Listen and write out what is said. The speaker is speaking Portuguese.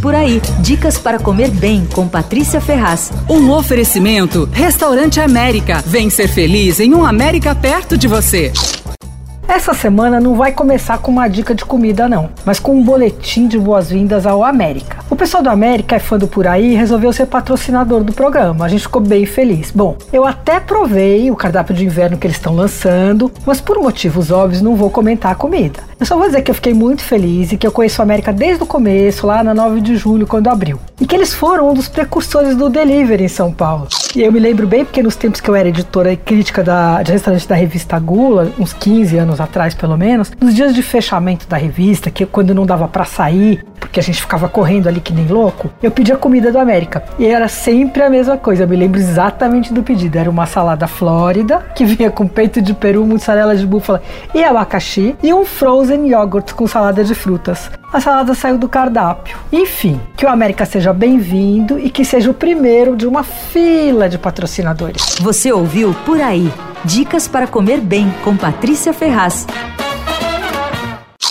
Por aí, dicas para comer bem com Patrícia Ferraz. Um oferecimento: Restaurante América. Vem ser feliz em um América perto de você. Essa semana não vai começar com uma dica de comida, não, mas com um boletim de boas-vindas ao América. O pessoal do América é fã do Por Aí e resolveu ser patrocinador do programa. A gente ficou bem feliz. Bom, eu até provei o cardápio de inverno que eles estão lançando, mas por motivos óbvios não vou comentar a comida. Eu só vou dizer que eu fiquei muito feliz e que eu conheço a América desde o começo, lá na 9 de julho, quando abriu. E que eles foram um dos precursores do delivery em São Paulo. E eu me lembro bem, porque nos tempos que eu era editora e crítica da, de restaurante da revista Gula, uns 15 anos atrás pelo menos, nos dias de fechamento da revista, que quando não dava para sair, porque a gente ficava correndo ali que nem louco, eu pedia comida do América. E era sempre a mesma coisa, eu me lembro exatamente do pedido. Era uma salada flórida, que vinha com peito de peru, mussarela de búfala e abacaxi, e um frozen yogurt com salada de frutas. A salada saiu do cardápio. Enfim, que o América seja bem-vindo e que seja o primeiro de uma fila de patrocinadores. Você ouviu Por Aí. Dicas para comer bem com Patrícia Ferraz.